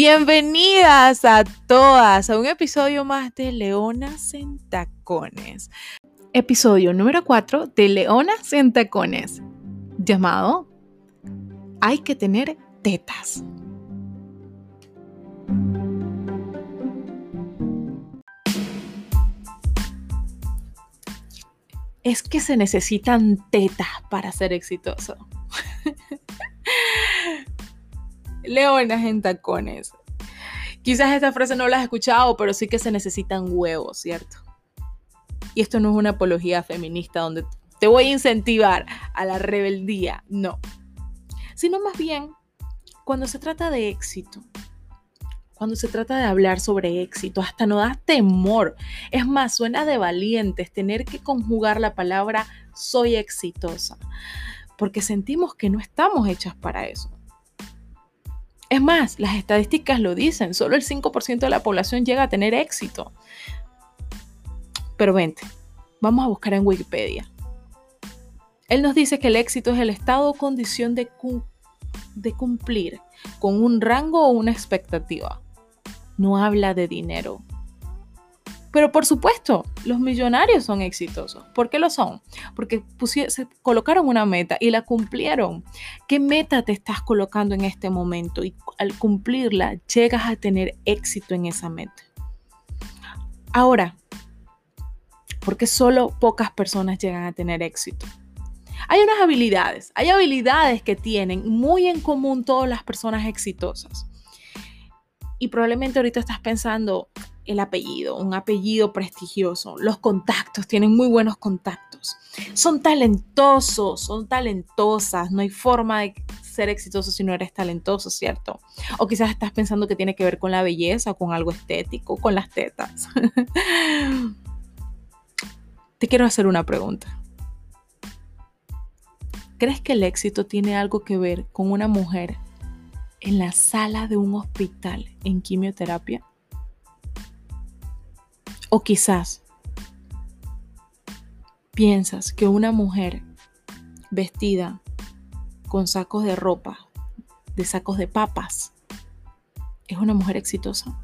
Bienvenidas a todas a un episodio más de Leonas en Tacones. Episodio número 4 de Leonas en Tacones, llamado Hay que tener tetas. Es que se necesitan tetas para ser exitoso. Leonas en tacones. Quizás esta frase no la has escuchado, pero sí que se necesitan huevos, ¿cierto? Y esto no es una apología feminista donde te voy a incentivar a la rebeldía, no. Sino más bien, cuando se trata de éxito, cuando se trata de hablar sobre éxito, hasta no da temor. Es más, suena de valientes tener que conjugar la palabra soy exitosa, porque sentimos que no estamos hechas para eso. Es más, las estadísticas lo dicen, solo el 5% de la población llega a tener éxito. Pero vente, vamos a buscar en Wikipedia. Él nos dice que el éxito es el estado o condición de, de cumplir con un rango o una expectativa. No habla de dinero, pero por supuesto, los millonarios son exitosos. ¿Por qué lo son? Porque se colocaron una meta y la cumplieron. ¿Qué meta te estás colocando en este momento? Y al cumplirla, llegas a tener éxito en esa meta. Ahora, porque solo pocas personas llegan a tener éxito. Hay unas habilidades, hay habilidades que tienen muy en común todas las personas exitosas. Y probablemente ahorita estás pensando, el apellido, un apellido prestigioso, los contactos, tienen muy buenos contactos, son talentosos, son talentosas, no hay forma de ser exitoso si no eres talentoso, ¿cierto? O quizás estás pensando que tiene que ver con la belleza, con algo estético, con las tetas. Te quiero hacer una pregunta. ¿Crees que el éxito tiene algo que ver con una mujer en la sala de un hospital en quimioterapia? O quizás piensas que una mujer vestida con sacos de ropa, de sacos de papas, es una mujer exitosa.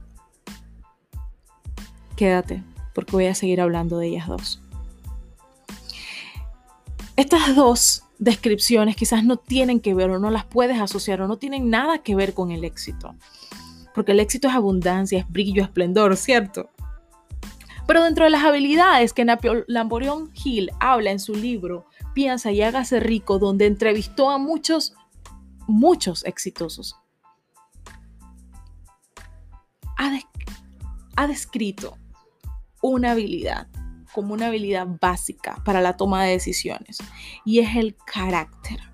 Quédate, porque voy a seguir hablando de ellas dos. Estas dos descripciones quizás no tienen que ver o no las puedes asociar o no tienen nada que ver con el éxito. Porque el éxito es abundancia, es brillo, esplendor, ¿cierto? Pero dentro de las habilidades que Napoleón Hill habla en su libro Piensa y hágase rico, donde entrevistó a muchos, muchos exitosos, ha, ha descrito una habilidad como una habilidad básica para la toma de decisiones y es el carácter.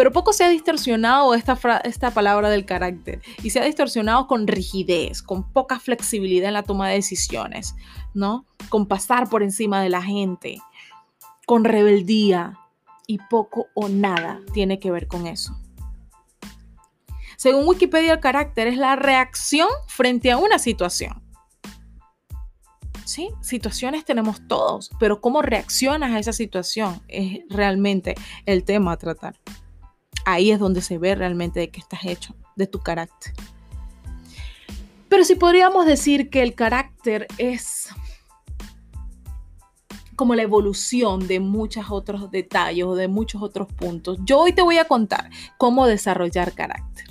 Pero poco se ha distorsionado esta, palabra del carácter y se ha distorsionado con rigidez, con poca flexibilidad en la toma de decisiones, ¿no? Con pasar por encima de la gente, con rebeldía y poco o nada tiene que ver con eso. Según Wikipedia, el carácter es la reacción frente a una situación. Sí, situaciones tenemos todos, pero cómo reaccionas a esa situación es realmente el tema a tratar ahí es donde se ve realmente de qué estás hecho, de tu carácter. Pero si podríamos decir que el carácter es como la evolución de muchos otros detalles o de muchos otros puntos, yo hoy te voy a contar cómo desarrollar carácter.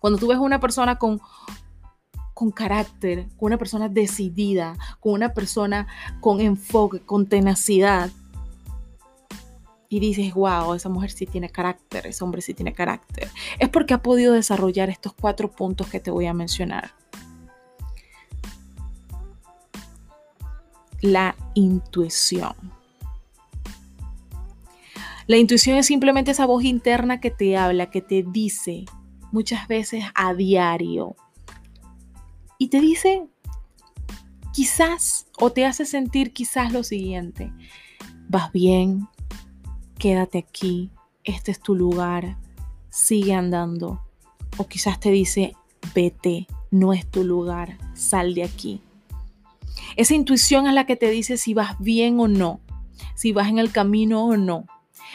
Cuando tú ves una persona con, con carácter, con una persona decidida, con una persona con enfoque, con tenacidad, y dices, wow, esa mujer sí tiene carácter, ese hombre sí tiene carácter, es porque ha podido desarrollar estos cuatro puntos que te voy a mencionar. La intuición. La intuición es simplemente esa voz interna que te habla, que te dice muchas veces a diario. Y te dice quizás o te hace sentir quizás lo siguiente. Vas bien, quédate aquí, este es tu lugar, sigue andando. O quizás te dice, vete, no es tu lugar, sal de aquí. Esa intuición es la que te dice si vas bien o no, si vas en el camino o no.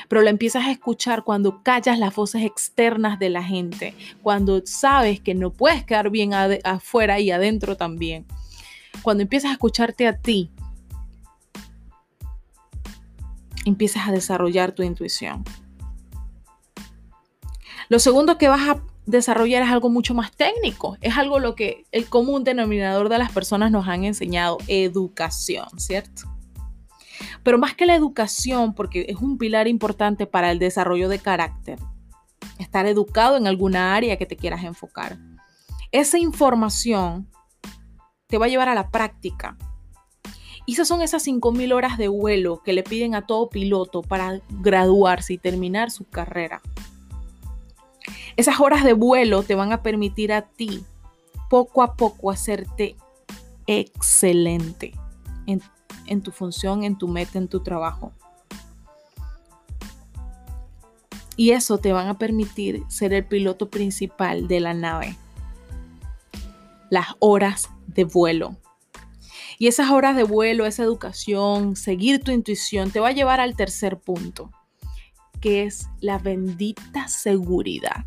pero la empiezas a escuchar cuando callas las voces externas de la gente, cuando sabes que no puedes quedar bien afuera y adentro también. Cuando empiezas a escucharte a ti, empiezas a desarrollar tu intuición. Lo segundo que vas a desarrollar es algo mucho más técnico, es algo lo que el común denominador de las personas nos han enseñado, educación, ¿cierto? Pero más que la educación, porque es un pilar importante para el desarrollo de carácter, estar educado en alguna área que te quieras enfocar. Esa información te va a llevar a la práctica. Y esas son esas 5.000 horas de vuelo que le piden a todo piloto para graduarse y terminar su carrera. Esas horas de vuelo te van a permitir a ti poco a poco hacerte excelente en en tu función, en tu meta, en tu trabajo. Y eso te van a permitir ser el piloto principal de la nave. Las horas de vuelo. Y esas horas de vuelo, esa educación, seguir tu intuición, te va a llevar al tercer punto, que es la bendita seguridad.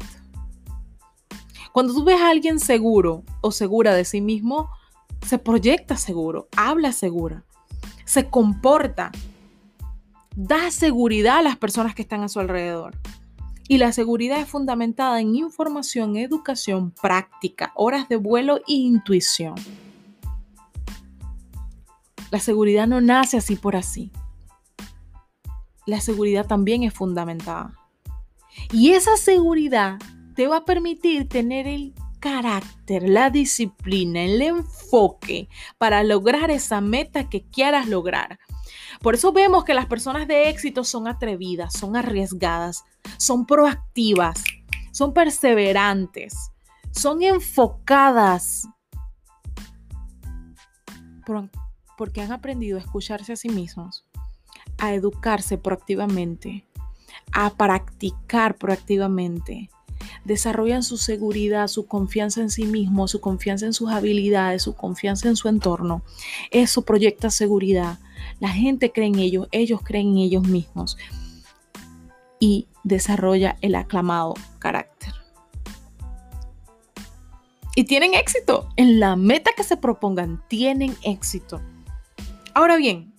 Cuando tú ves a alguien seguro o segura de sí mismo, se proyecta seguro, habla segura se comporta, da seguridad a las personas que están a su alrededor. Y la seguridad es fundamentada en información, educación, práctica, horas de vuelo e intuición. La seguridad no nace así por así. La seguridad también es fundamentada. Y esa seguridad te va a permitir tener el carácter, la disciplina, el enfoque para lograr esa meta que quieras lograr. Por eso vemos que las personas de éxito son atrevidas, son arriesgadas, son proactivas, son perseverantes, son enfocadas, porque han aprendido a escucharse a sí mismos, a educarse proactivamente, a practicar proactivamente, desarrollan su seguridad, su confianza en sí mismo, su confianza en sus habilidades, su confianza en su entorno. Eso proyecta seguridad. La gente cree en ellos, ellos creen en ellos mismos y desarrolla el aclamado carácter. Y tienen éxito. En la meta que se propongan, tienen éxito. Ahora bien,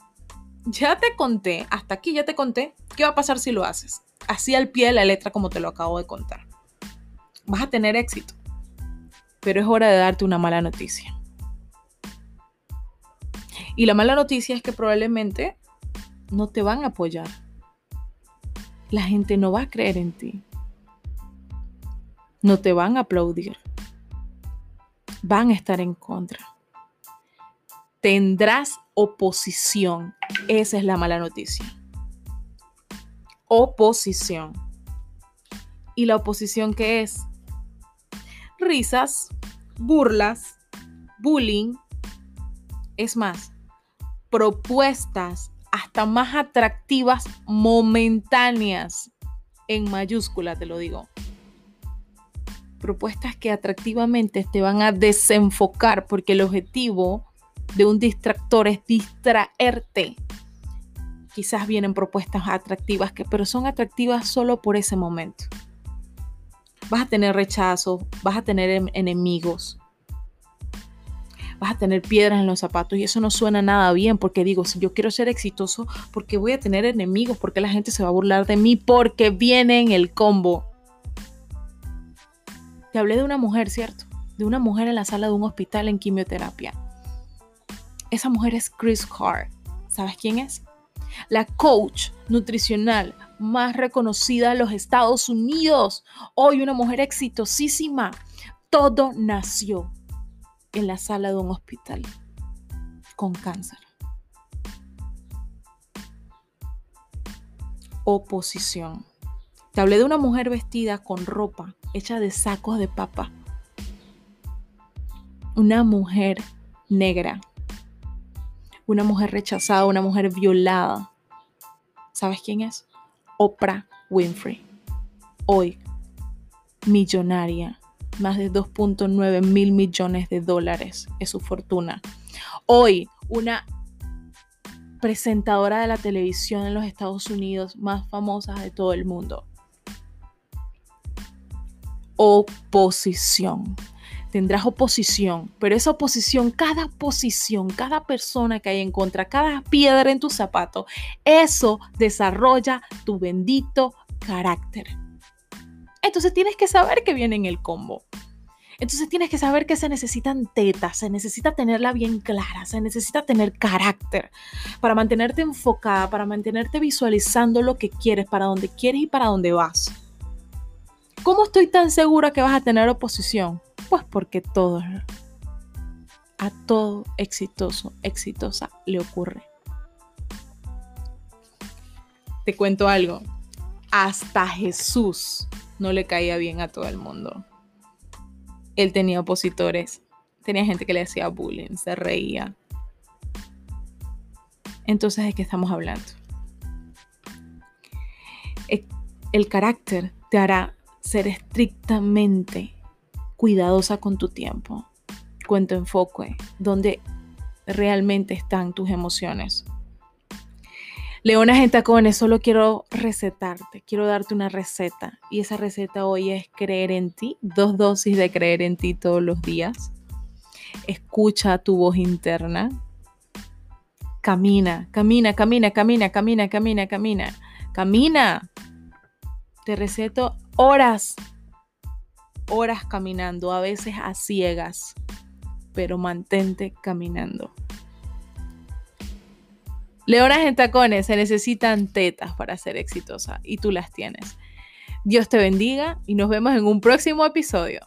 ya te conté, hasta aquí ya te conté, qué va a pasar si lo haces. Así al pie de la letra como te lo acabo de contar vas a tener éxito. Pero es hora de darte una mala noticia. Y la mala noticia es que probablemente no te van a apoyar. La gente no va a creer en ti. No te van a aplaudir. Van a estar en contra. Tendrás oposición. Esa es la mala noticia. Oposición. ¿Y la oposición qué es? risas, burlas, bullying, es más, propuestas hasta más atractivas momentáneas, en mayúscula te lo digo. Propuestas que atractivamente te van a desenfocar porque el objetivo de un distractor es distraerte. Quizás vienen propuestas atractivas, que, pero son atractivas solo por ese momento vas a tener rechazo, vas a tener enemigos, vas a tener piedras en los zapatos y eso no suena nada bien porque digo, si yo quiero ser exitoso, ¿por qué voy a tener enemigos? ¿Por qué la gente se va a burlar de mí? Porque viene en el combo. Te hablé de una mujer, ¿cierto? De una mujer en la sala de un hospital en quimioterapia. Esa mujer es Chris Carr. ¿Sabes quién es? La coach nutricional más reconocida en los Estados Unidos. Hoy una mujer exitosísima. Todo nació en la sala de un hospital con cáncer. Oposición. Te hablé de una mujer vestida con ropa hecha de sacos de papa. Una mujer negra. Una mujer rechazada, una mujer violada. ¿Sabes quién es? Oprah Winfrey. Hoy, millonaria, más de 2.9 mil millones de dólares es su fortuna. Hoy, una presentadora de la televisión en los Estados Unidos más famosa de todo el mundo. Oposición. Tendrás oposición, pero esa oposición, cada posición, cada persona que hay en contra, cada piedra en tu zapato, eso desarrolla tu bendito carácter. Entonces tienes que saber que viene en el combo. Entonces tienes que saber que se necesitan tetas, se necesita tenerla bien clara, se necesita tener carácter para mantenerte enfocada, para mantenerte visualizando lo que quieres, para dónde quieres y para dónde vas. ¿Cómo estoy tan segura que vas a tener oposición? Pues porque todo, a todo exitoso, exitosa le ocurre. Te cuento algo, hasta Jesús no le caía bien a todo el mundo él tenía opositores, tenía gente que le hacía bullying, se reía. Entonces, ¿de qué estamos hablando? E, el carácter te hará ser estrictamente cuidadosa con tu tiempo, con tu enfoque, donde realmente están tus emociones. Leonas en tacones, solo quiero recetarte, quiero darte una receta. Y esa receta hoy es creer en ti, dos dosis de creer en ti todos los días. Escucha tu voz interna. Camina, camina, camina, camina, camina, camina, camina. Camina. Te receto horas, horas caminando, a veces a ciegas, pero mantente caminando. Leonas en tacones, se necesitan tetas para ser exitosa y tú las tienes. Dios te bendiga y nos vemos en un próximo episodio.